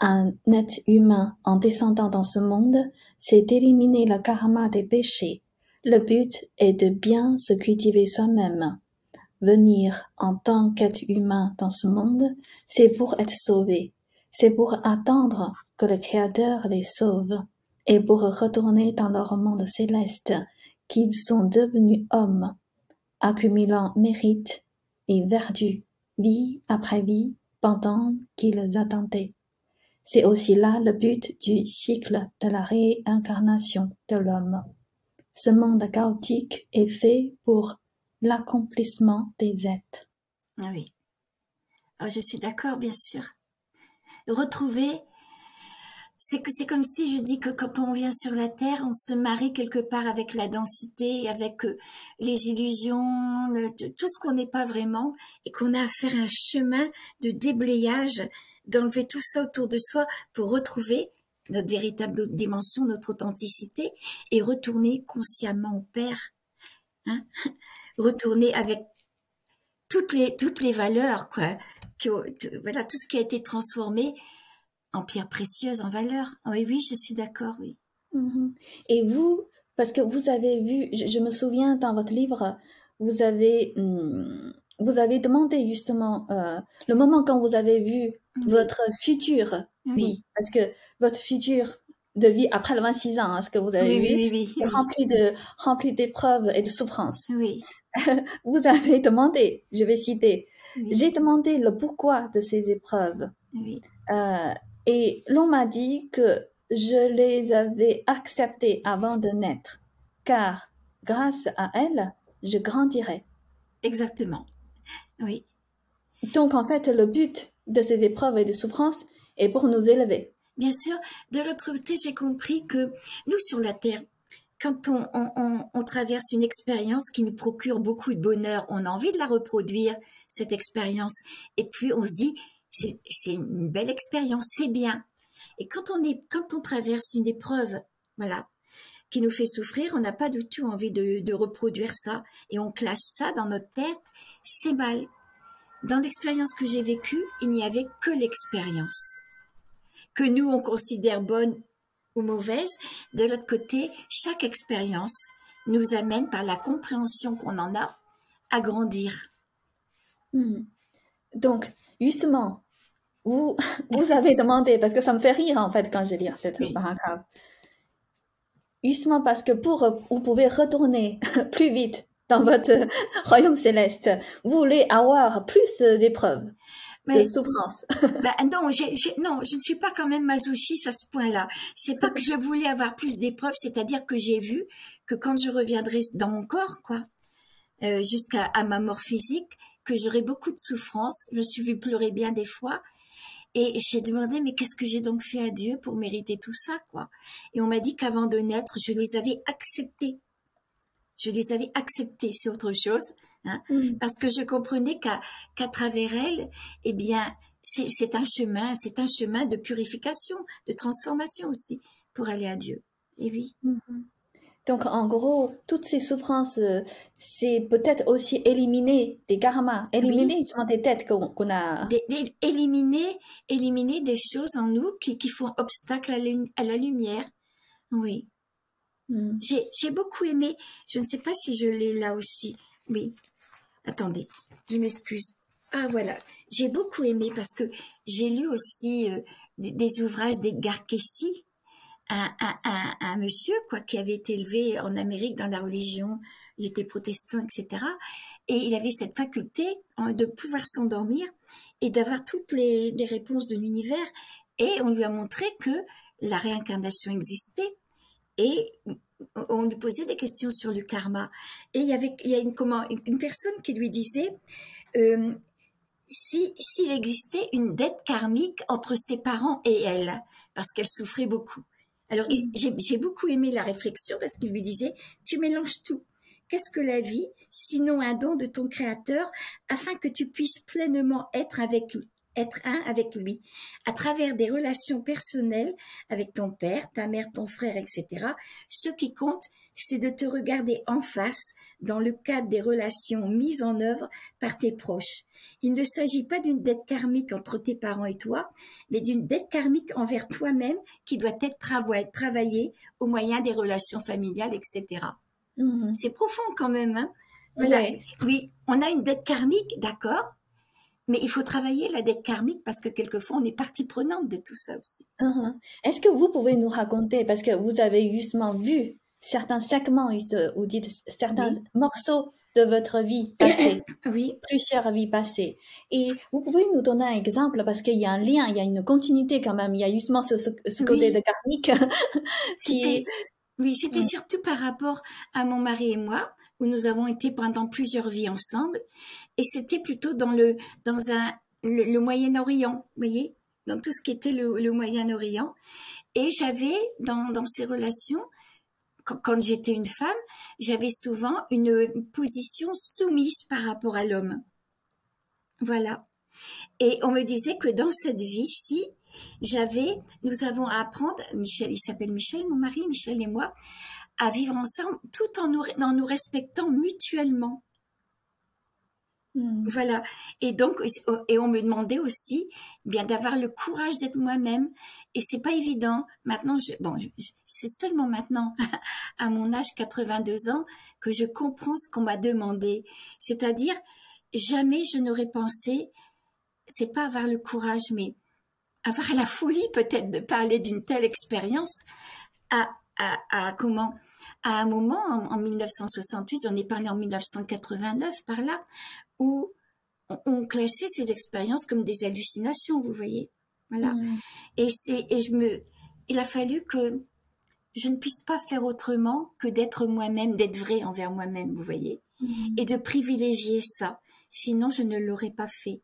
un être humain en descendant dans ce monde, c'est d'éliminer le karma des péchés. Le but est de bien se cultiver soi-même. Venir en tant qu'être humain dans ce monde, c'est pour être sauvé. C'est pour attendre que le Créateur les sauve et pour retourner dans leur monde céleste qu'ils sont devenus hommes, accumulant mérite et vertu, vie après vie, pendant qu'ils attendaient. C'est aussi là le but du cycle de la réincarnation de l'homme. Ce monde chaotique est fait pour l'accomplissement des êtres. Ah oui. Oh, je suis d'accord, bien sûr. Retrouver, c'est que c'est comme si je dis que quand on vient sur la terre, on se marie quelque part avec la densité, avec euh, les illusions, tout ce qu'on n'est pas vraiment, et qu'on a à faire un chemin de déblayage, d'enlever tout ça autour de soi pour retrouver notre véritable dimension, notre authenticité, et retourner consciemment au Père. Hein retourner avec toutes les, toutes les valeurs, quoi. voilà, tout ce qui a été transformé en pierre précieuse, en valeur. Oui, oui, je suis d'accord, oui. Mm-hmm. Et vous, parce que vous avez vu, je, me souviens dans votre livre, vous avez, hmm, vous avez demandé justement euh, le moment quand vous avez vu votre futur oui. parce que votre futur de vie après le 26 ans, hein, ce que vous avez vu, est rempli de rempli d'épreuves et de souffrances. Oui. vous avez demandé, je vais citer, j'ai demandé le pourquoi de ces épreuves. Oui. Euh, et l'on m'a dit que je les avais acceptées avant de naître, car grâce à elles, je grandirais. Exactement. Oui. Donc en fait, le but de ces épreuves et de souffrances est pour nous élever. Bien sûr. De l'autre côté, j'ai compris que nous, sur la Terre, quand on, traverse une expérience qui nous procure beaucoup de bonheur, on a envie de la reproduire, cette expérience. Et puis, on se dit, c'est une belle expérience, c'est bien. Et quand on, est, quand on traverse une épreuve, voilà, qui nous fait souffrir, on n'a pas du tout envie de, reproduire ça. Et on classe ça dans notre tête, c'est mal. Dans l'expérience que j'ai vécue, il n'y avait que l'expérience que nous, on considère bonne ou mauvaise. De l'autre côté, chaque expérience nous amène par la compréhension qu'on en a à grandir. Hmm. Donc, justement, vous, vous avez demandé, parce que ça me fait rire en fait quand je lis cette oui. Justement parce que pour vous pouvez retourner plus vite dans votre royaume céleste, vous voulez avoir plus d'épreuves mais, de souffrance. ben non, non, je ne suis pas quand même masochiste à ce point-là. C'est pas que je voulais avoir plus d'épreuves, c'est-à-dire que j'ai vu que quand je reviendrai dans mon corps, quoi, euh, jusqu'à à ma mort physique, que j'aurais beaucoup de souffrance. Je me suis vue pleurer bien des fois. Et j'ai demandé, mais qu'est-ce que j'ai donc fait à Dieu pour mériter tout ça, quoi? Et on m'a dit qu'avant de naître, je les avais acceptés. Je les avais acceptés, c'est autre chose. Hein, mm. parce que je comprenais qu'à travers elle, eh bien, c'est un chemin, c'est un chemin de purification, de transformation aussi pour aller à Dieu. Et oui. Mm-hmm. Donc, en gros, toutes ces souffrances, euh, c'est peut-être aussi éliminer des karmas, éliminer des têtes qu'on a. éliminer, éliminer des choses en nous qui, qui font obstacle à, à la lumière. Oui. Mm. J'ai beaucoup aimé, je ne sais pas si je l'ai là aussi, oui, Attendez, je m'excuse. Ah voilà, j'ai beaucoup aimé parce que j'ai lu aussi euh, des, ouvrages d'Edgar Cayce, un, monsieur quoi qui avait été élevé en Amérique dans la religion, il était protestant, etc. Et il avait cette faculté de pouvoir s'endormir et d'avoir toutes les, réponses de l'univers. Et on lui a montré que la réincarnation existait. Et on lui posait des questions sur le karma. Et il y avait une, personne qui lui disait euh, si s'il existait une dette karmique entre ses parents et elle. parce qu'elle souffrait beaucoup. Alors, j'ai beaucoup aimé la réflexion parce qu'il lui disait, tu mélanges tout. Qu'est-ce que la vie, sinon un don de ton Créateur, afin que tu puisses pleinement être avec être un avec lui, à travers des relations personnelles avec ton père, ta mère, ton frère, etc. Ce qui compte, c'est de te regarder en face dans le cadre des relations mises en œuvre par tes proches. Il ne s'agit pas d'une dette karmique entre tes parents et toi, mais d'une dette karmique envers toi-même qui doit être travaillée au moyen des relations familiales, etc. Mm-hmm. C'est profond quand même. Hein Oui, on a une dette karmique, d'accord, mais il faut travailler la dette karmique parce que quelquefois on est partie prenante de tout ça aussi. Uh-huh. Est-ce que vous pouvez nous raconter, parce que vous avez justement vu certains segments, ou dites certains morceaux de votre vie passée, oui. plusieurs vies passées. Et vous pouvez nous donner un exemple parce qu'il y a un lien, il y a une continuité quand même. Il y a justement ce, côté de karmique qui. Oui, c'était surtout par rapport à mon mari et moi où nous avons été pendant plusieurs vies ensemble, et c'était plutôt dans le dans un le, Moyen-Orient, vous voyez, dans tout ce qui était le, Moyen-Orient, et j'avais dans dans ces relations quand, j'étais une femme, j'avais souvent une position soumise par rapport à l'homme. Voilà. Et on me disait que dans cette vie-ci, j'avais, nous avons à apprendre, Michel, il s'appelle Michel, mon mari, Michel et moi, à vivre ensemble tout en nous, en nous respectant mutuellement. Hmm. Voilà. Et donc, et on me demandait aussi, bien, d'avoir le courage d'être moi-même. Et c'est pas évident. Maintenant, bon, c'est seulement maintenant, à mon âge 82 ans, que je comprends ce qu'on m'a demandé. C'est-à-dire, jamais je n'aurais pensé, c'est pas avoir le courage, mais avoir la folie peut-être de parler d'une telle expérience à, à, à comment à un moment, en, 1968, j'en ai parlé en 1989 par là, où on, classait ces expériences comme des hallucinations, vous voyez. Voilà. Mm. Et c'est, et je me, il a fallu que je ne puisse pas faire autrement que d'être moi-même, d'être vrai envers moi-même, vous voyez. Mm. Et de privilégier ça. Sinon, je ne l'aurais pas fait.